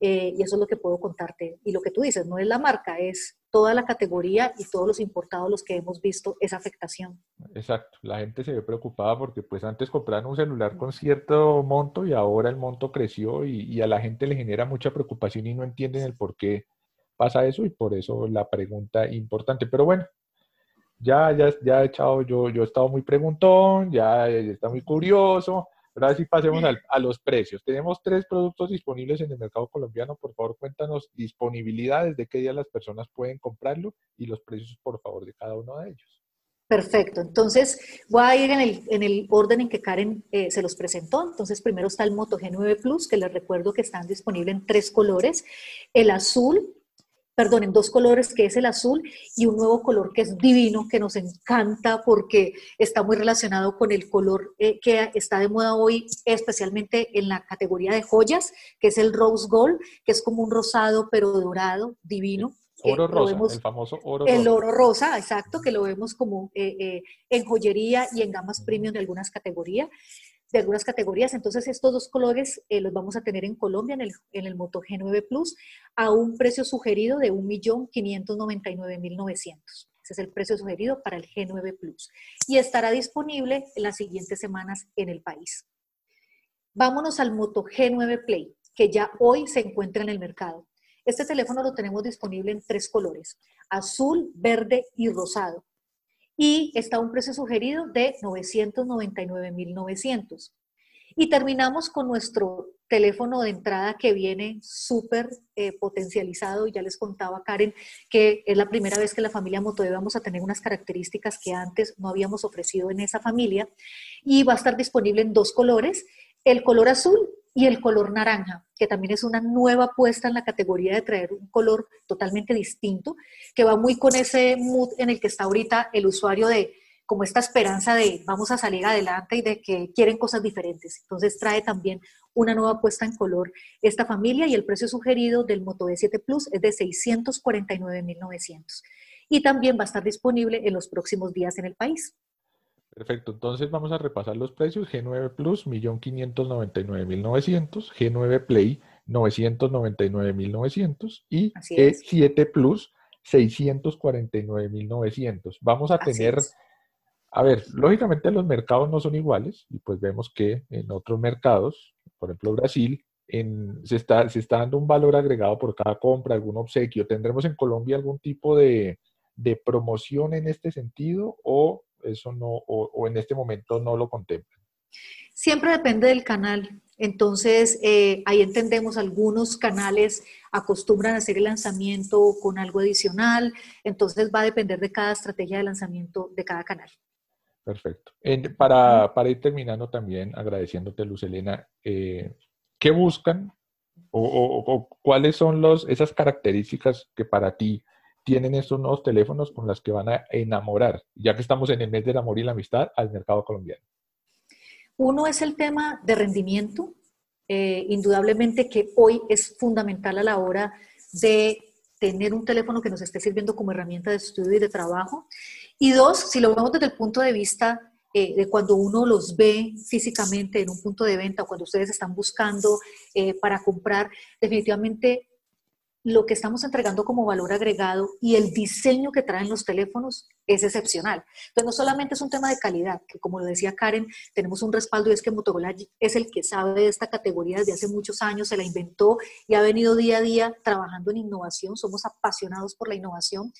Eh, y eso es lo que puedo contarte. Y lo que tú dices, no es la marca, es toda la categoría y todos los importados los que hemos visto esa afectación. Exacto, la gente se ve preocupada porque pues antes compraban un celular con cierto monto y ahora el monto creció y, y a la gente le genera mucha preocupación y no entienden el por qué pasa eso y por eso la pregunta importante. Pero bueno, Ya, ya, ya he echado, yo, yo he estado muy preguntón, ya, está muy curioso. Ahora sí pasemos a los precios. Tenemos tres productos disponibles en el mercado colombiano. Por favor, cuéntanos disponibilidades, de qué día las personas pueden comprarlo y los precios, por favor, de cada uno de ellos. Perfecto. Entonces, voy a ir en el, orden en que Karen eh, se los presentó. Entonces, primero está el Moto G9 Plus, que les recuerdo que están disponibles en tres colores. El azul, perdón, en dos colores, que es el azul, y un nuevo color que es divino, que nos encanta porque está muy relacionado con el color eh, que está de moda hoy, especialmente en la categoría de joyas, que es el Rose Gold, que es como un rosado pero dorado, divino. Oro rosa, el famoso oro rosa. El oro rosa, exacto, que lo vemos como eh, eh, en joyería y en gamas premium de algunas categorías. De algunas categorías. Entonces, estos dos colores eh, los vamos a tener en Colombia en el, en el Moto G9 Plus a un precio sugerido de 1.599.900. Ese es el precio sugerido para el G9 Plus. Y estará disponible en las siguientes semanas en el país. Vámonos al Moto G9 Play, que ya hoy se encuentra en el mercado. Este teléfono lo tenemos disponible en tres colores, azul, verde y rosado. Y está un precio sugerido de 999.900. Y terminamos con nuestro teléfono de entrada que viene súper eh, potencializado. Ya les contaba Karen que es la primera vez que la familia Moto vamos a tener unas características que antes no habíamos ofrecido en esa familia. Y va a estar disponible en dos colores. El color azul y el color naranja, que también es una nueva apuesta en la categoría de traer un color totalmente distinto, que va muy con ese mood en el que está ahorita el usuario de como esta esperanza de vamos a salir adelante y de que quieren cosas diferentes. Entonces trae también una nueva apuesta en color esta familia y el precio sugerido del Moto E7 Plus es de 649.900 y también va a estar disponible en los próximos días en el país. Perfecto, entonces vamos a repasar los precios. G9 Plus, 1.599.900, G9 Play, 999.900 y E7 Plus, 649.900. Vamos a tener, a ver, lógicamente los mercados no son iguales y pues vemos que en otros mercados, por ejemplo Brasil, se, está, se está dando un valor agregado por cada compra, algún obsequio. ¿Tendremos en Colombia algún tipo de, de promoción en este sentido o eso no, o, en este momento no lo contemplan? Siempre depende del canal. Entonces, eh, ahí entendemos algunos canales acostumbran a hacer el lanzamiento con algo adicional, entonces va a depender de cada estrategia de lanzamiento de cada canal. Perfecto. para, ir terminando también, agradeciéndote, Luz Elena, eh, ¿qué buscan o, o, cuáles son los, esas características que para ti tienen estos nuevos teléfonos con los que van a enamorar, ya que estamos en el mes del amor y la amistad, al mercado colombiano? Uno es el tema de rendimiento, eh, indudablemente que hoy es fundamental a la hora de tener un teléfono que nos esté sirviendo como herramienta de estudio y de trabajo. Y dos, si lo vemos desde el punto de vista eh, de cuando uno los ve físicamente en un punto de venta o cuando ustedes están buscando eh, para comprar, definitivamente lo que estamos entregando como valor agregado y el diseño que traen los teléfonos es excepcional. Entonces, no solamente es un tema de calidad, que como lo decía Karen, tenemos un respaldo y es que Motorola es el que sabe de esta categoría desde hace muchos años, se la inventó y ha venido día a día trabajando en innovación, somos apasionados por la innovación.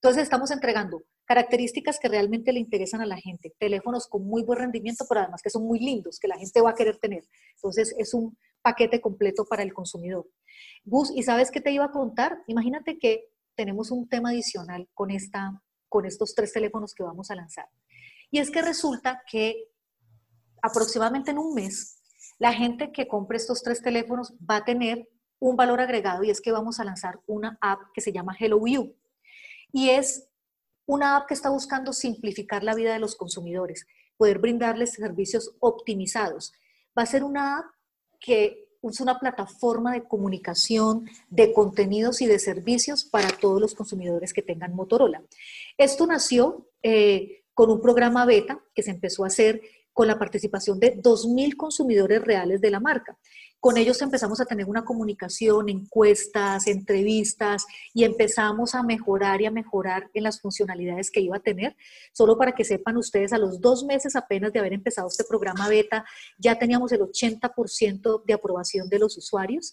Entonces, estamos entregando características que realmente le interesan a la gente, teléfonos con muy buen rendimiento, pero además que son muy lindos, que la gente va a querer tener. Entonces, es un paquete completo para el consumidor. Gus, ¿y sabes qué te iba a contar? Imagínate que tenemos un tema adicional con, esta, con estos tres teléfonos que vamos a lanzar. Y es que resulta que aproximadamente en un mes, la gente que compre estos tres teléfonos va a tener un valor agregado y es que vamos a lanzar una app que se llama Hello You. Y es una app que está buscando simplificar la vida de los consumidores, poder brindarles servicios optimizados. Va a ser una app que es una plataforma de comunicación, de contenidos y de servicios para todos los consumidores que tengan Motorola. Esto nació eh, con un programa beta que se empezó a hacer con la participación de 2.000 consumidores reales de la marca. Con ellos empezamos a tener una comunicación, encuestas, entrevistas y empezamos a mejorar y a mejorar en las funcionalidades que iba a tener. Solo para que sepan ustedes, a los dos meses apenas de haber empezado este programa beta, ya teníamos el 80% de aprobación de los usuarios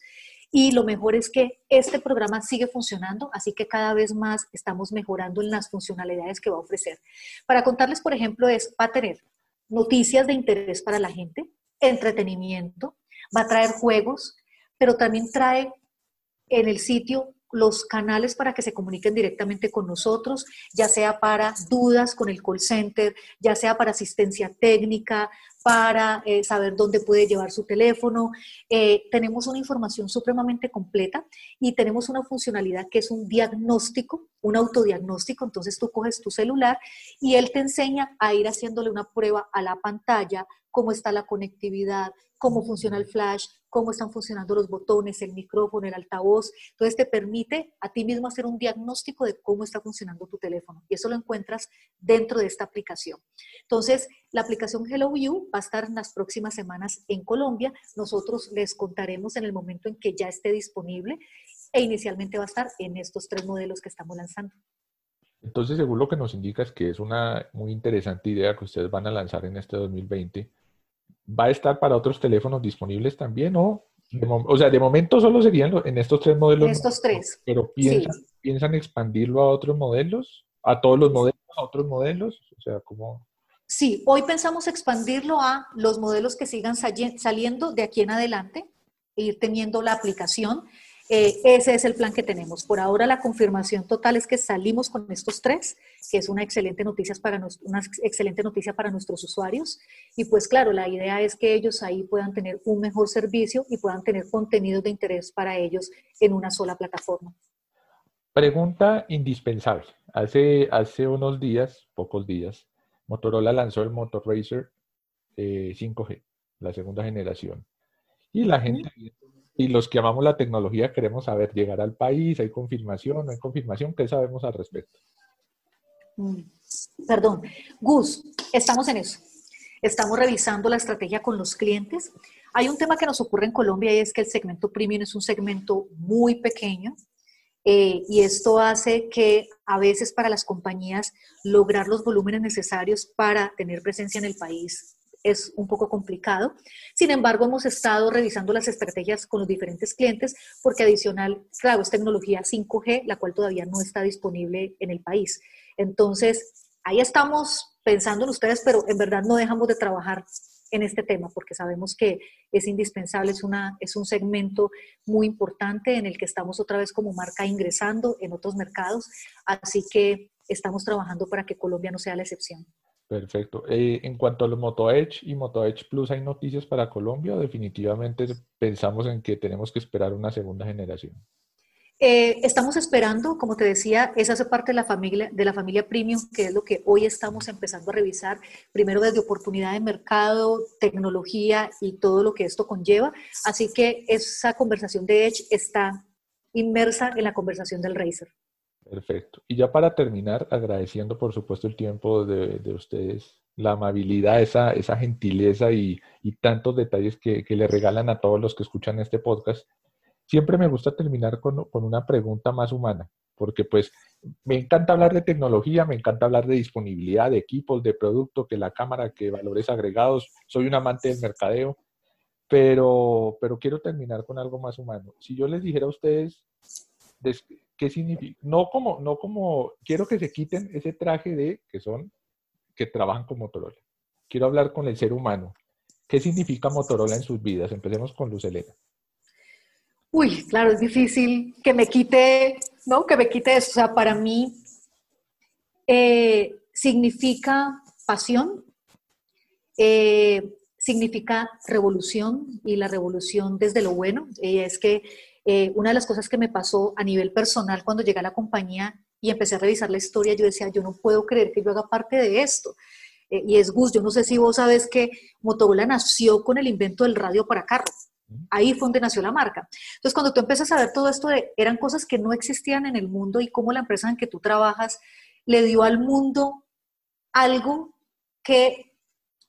y lo mejor es que este programa sigue funcionando, así que cada vez más estamos mejorando en las funcionalidades que va a ofrecer. Para contarles, por ejemplo, es, va a tener noticias de interés para la gente, entretenimiento, va a traer juegos, pero también trae en el sitio los canales para que se comuniquen directamente con nosotros, ya sea para dudas con el call center, ya sea para asistencia técnica, para eh, saber dónde puede llevar su teléfono. Eh, tenemos una información supremamente completa y tenemos una funcionalidad que es un diagnóstico, un autodiagnóstico. Entonces tú coges tu celular y él te enseña a ir haciéndole una prueba a la pantalla, cómo está la conectividad, cómo funciona el flash, cómo están funcionando los botones, el micrófono, el altavoz. Entonces te permite a ti mismo hacer un diagnóstico de cómo está funcionando tu teléfono y eso lo encuentras dentro de esta aplicación. Entonces, la aplicación Hello You va a estar en las próximas semanas en Colombia. Nosotros les contaremos en el momento en que ya esté disponible e inicialmente va a estar en estos tres modelos que estamos lanzando. Entonces, según lo que nos indica es que es una muy interesante idea que ustedes van a lanzar en este 2020 ¿Va a estar para otros teléfonos disponibles también o, o sea, de momento solo serían en estos tres modelos? En estos tres. Pero piensan, piensan expandirlo a otros modelos, a todos los modelos, a otros modelos, o sea, ¿cómo? Sí, hoy pensamos expandirlo a los modelos que sigan saliendo de aquí en adelante, e ir teniendo la aplicación eh, ese es el plan que tenemos. Por ahora la confirmación total es que salimos con estos tres, que es una excelente noticia para, una excelente noticia para nuestros usuarios. Y pues claro, la idea es que ellos ahí puedan tener un mejor servicio y puedan tener contenidos de interés para ellos en una sola plataforma. Pregunta indispensable. Hace, hace unos días, pocos días, Motorola lanzó el Motor Racer 5G, eh, la segunda generación. Y la gente, y los que amamos la tecnología queremos saber, llegar al país, hay confirmación, no hay confirmación, ¿qué sabemos al respecto? Mm, perdón, Gus, estamos en eso. Estamos revisando la estrategia con los clientes. Hay un tema que nos ocurre en Colombia y es que el segmento premium es un segmento muy pequeño eh, y esto hace que a veces para las compañías lograr los volúmenes necesarios para tener presencia en el país es un poco complicado. Sin embargo, hemos estado revisando las estrategias con los diferentes clientes porque adicional, claro, es tecnología 5G, la cual todavía no está disponible en el país. Entonces, ahí estamos pensando en ustedes, pero en verdad no dejamos de trabajar en este tema porque sabemos que es indispensable, es, una, es un segmento muy importante en el que estamos otra vez como marca ingresando en otros mercados, así que estamos trabajando para que Colombia no sea la excepción. Perfecto. Eh, en cuanto a los Moto Edge y Moto Edge Plus, ¿hay noticias para Colombia? Definitivamente pensamos en que tenemos que esperar una segunda generación. Eh, estamos esperando, como te decía, esa hace parte de la familia de la familia premium, que es lo que hoy estamos empezando a revisar, primero desde oportunidad de mercado, tecnología y todo lo que esto conlleva. Así que esa conversación de Edge está inmersa en la conversación del Racer. Perfecto. Y ya para terminar, agradeciendo por supuesto el tiempo de, ustedes, la amabilidad, esa, esa gentileza y, tantos detalles que, le regalan a todos los que escuchan este podcast. Siempre me gusta terminar con, una pregunta más humana, porque pues me encanta hablar de tecnología, me encanta hablar de disponibilidad de equipos, de producto, que la cámara, que valores agregados. Soy un amante del mercadeo, pero, pero quiero terminar con algo más humano. Si yo les dijera a ustedes ¿Qué significa? No como, no como, quiero que se quiten ese traje de que son, que trabajan con Motorola. Quiero hablar con el ser humano. ¿Qué significa Motorola en sus vidas? Empecemos con Luz Elena. Uy, claro, es difícil que me quite, ¿no? Que me quite eso. O sea, para mí eh, significa pasión, eh, significa revolución y la revolución desde lo bueno. Y es que eh, una de las cosas que me pasó a nivel personal cuando llegué a la compañía y empecé a revisar la historia, yo decía, yo no puedo creer que yo haga parte de esto. Eh, y es Gus, yo no sé si vos sabes que Motorola nació con el invento del radio para carro. Ahí fue donde nació la marca. Entonces, cuando tú empiezas a ver todo esto, eran cosas que no existían en el mundo y cómo la empresa en que tú trabajas le dio al mundo algo que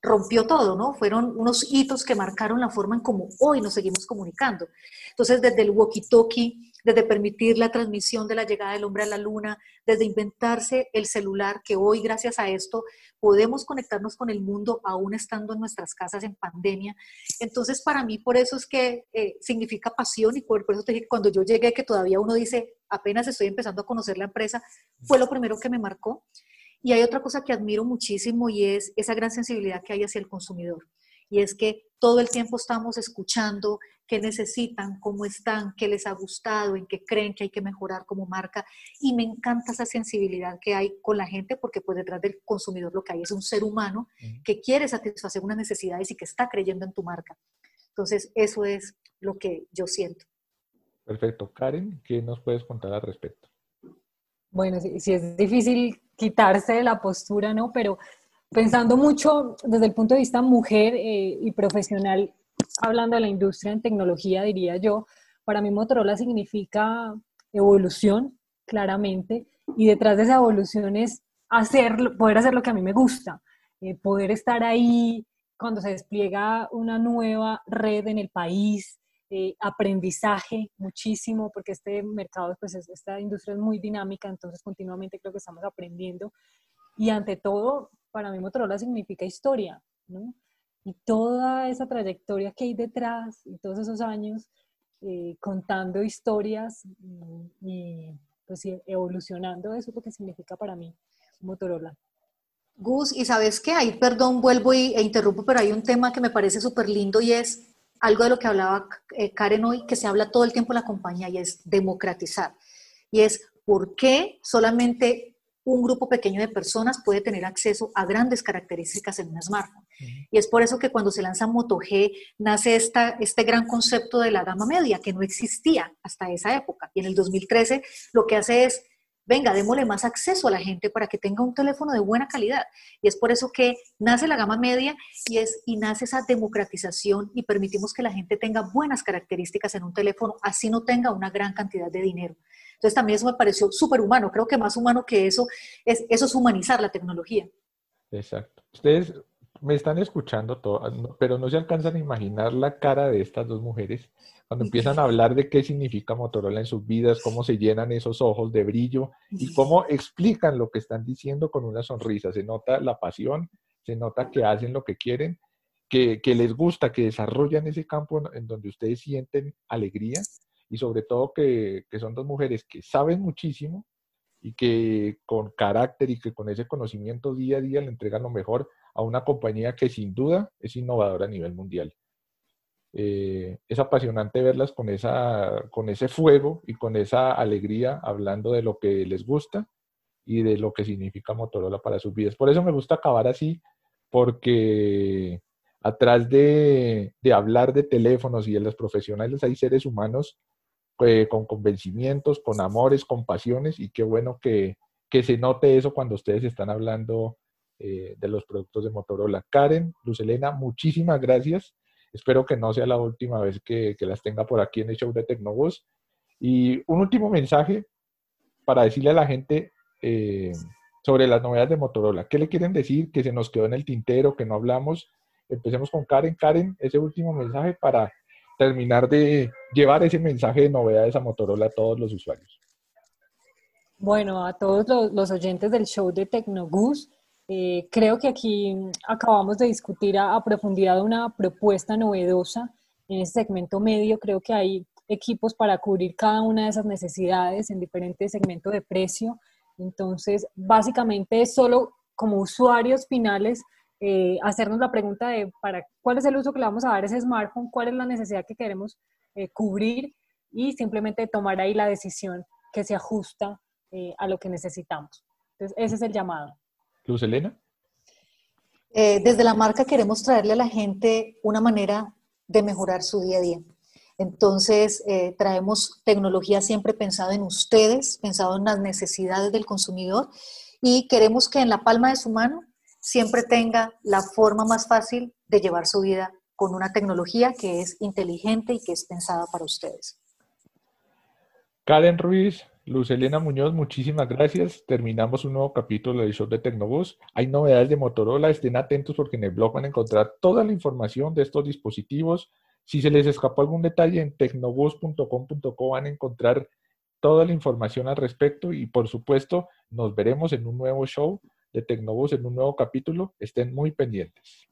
rompió todo, ¿no? Fueron unos hitos que marcaron la forma en cómo hoy nos seguimos comunicando. Entonces, desde el walkie-talkie, desde permitir la transmisión de la llegada del hombre a la luna, desde inventarse el celular, que hoy gracias a esto podemos conectarnos con el mundo aún estando en nuestras casas en pandemia. Entonces, para mí, por eso es que eh, significa pasión y por, por eso te dije, cuando yo llegué, que todavía uno dice, apenas estoy empezando a conocer la empresa, fue lo primero que me marcó. Y hay otra cosa que admiro muchísimo y es esa gran sensibilidad que hay hacia el consumidor. Y es que todo el tiempo estamos escuchando qué necesitan, cómo están, qué les ha gustado, en qué creen que hay que mejorar como marca. Y me encanta esa sensibilidad que hay con la gente porque pues detrás del consumidor lo que hay es un ser humano que quiere satisfacer unas necesidades y que está creyendo en tu marca. Entonces, eso es lo que yo siento. Perfecto. Karen, ¿qué nos puedes contar al respecto? Bueno, sí, es difícil quitarse de la postura, ¿no? Pero pensando mucho desde el punto de vista mujer eh, y profesional, hablando de la industria en tecnología, diría yo, para mí Motorola significa evolución, claramente, y detrás de esa evolución es poder hacer lo que a mí me gusta, eh, poder estar ahí cuando se despliega una nueva red en el país, eh, aprendizaje muchísimo, porque este mercado, pues esta industria es muy dinámica, entonces continuamente creo que estamos aprendiendo. Y ante todo, para mí Motorola significa historia, ¿no? Y toda esa trayectoria que hay detrás y todos esos años eh, contando historias y, pues, evolucionando, eso es lo que significa para mí Motorola. Gus, y sabes qué, ahí perdón, vuelvo y, e interrumpo, pero hay un tema que me parece súper lindo y es algo de lo que hablaba eh, Karen hoy, que se habla todo el tiempo en la compañía y es democratizar. Y es por qué solamente un grupo pequeño de personas puede tener acceso a grandes características en un smartphone. Y es por eso que cuando se lanza Moto G nace esta, este gran concepto de la gama media que no existía hasta esa época. Y en el 2013 lo que hace es venga, démosle más acceso a la gente para que tenga un teléfono de buena calidad. Y es por eso que nace la gama media y, es, y nace esa democratización y permitimos que la gente tenga buenas características en un teléfono, así no tenga una gran cantidad de dinero. Entonces también eso me pareció súper humano. Creo que más humano que eso es, eso es humanizar la tecnología. Exacto. Ustedes me están escuchando todo, pero no se alcanzan a imaginar la cara de estas dos mujeres cuando empiezan a hablar de qué significa Motorola en sus vidas, cómo se llenan esos ojos de brillo y cómo explican lo que están diciendo con una sonrisa. Se nota la pasión, se nota que hacen lo que quieren, que, les gusta, que desarrollan ese campo en, donde ustedes sienten alegría y sobre todo que, que son dos mujeres que saben muchísimo y que con carácter y que con ese conocimiento día a día le entregan lo mejor a una compañía que sin duda es innovadora a nivel mundial. Eh, es apasionante verlas con, esa, con ese fuego y con esa alegría hablando de lo que les gusta y de lo que significa Motorola para sus vidas. Por eso me gusta acabar así, porque atrás de, de hablar de teléfonos y de los profesionales hay seres humanos eh, con convencimientos, con amores, con pasiones y qué bueno que, que se note eso cuando ustedes están hablando eh, de los productos de Motorola. Karen, Luz Elena, muchísimas gracias Espero que no sea la última vez que, las tenga por aquí en el show de Tecnobus. Y un último mensaje para decirle a la gente eh, sobre las novedades de Motorola. ¿Qué le quieren decir? Que se nos quedó en el tintero, que no hablamos. Empecemos con Karen. Karen, ese último mensaje para terminar de llevar ese mensaje de novedades a Motorola a todos los usuarios. Bueno, a todos los, los oyentes del show de Tecnogus, eh, creo que aquí acabamos de discutir a, profundidad una propuesta novedosa en ese segmento medio. Creo que hay equipos para cubrir cada una de esas necesidades en diferentes segmentos de precio. Entonces, básicamente solo como usuarios finales eh, hacernos la pregunta de para cuál es el uso que le vamos a dar a ese smartphone, cuál es la necesidad que queremos eh, cubrir y simplemente tomar ahí la decisión que se ajusta a lo que necesitamos. Entonces, ese es el llamado. Luz Elena. Eh, desde la marca queremos traerle a la gente una manera de mejorar su día a día. Entonces, eh, traemos tecnología siempre pensada en ustedes, pensado en las necesidades del consumidor y queremos que en la palma de su mano siempre tenga la forma más fácil de llevar su vida con una tecnología que es inteligente y que es pensada para ustedes. Karen Ruiz, Luz Elena Muñoz, muchísimas gracias. Terminamos un nuevo capítulo del show de Tecnobus. Hay novedades de Motorola, estén atentos porque en el blog van a encontrar toda la información de estos dispositivos. Si se les escapó algún detalle en tecnobus.com.co van a encontrar toda la información al respecto y por supuesto nos veremos en un nuevo show de Tecnobus en un nuevo capítulo. Estén muy pendientes.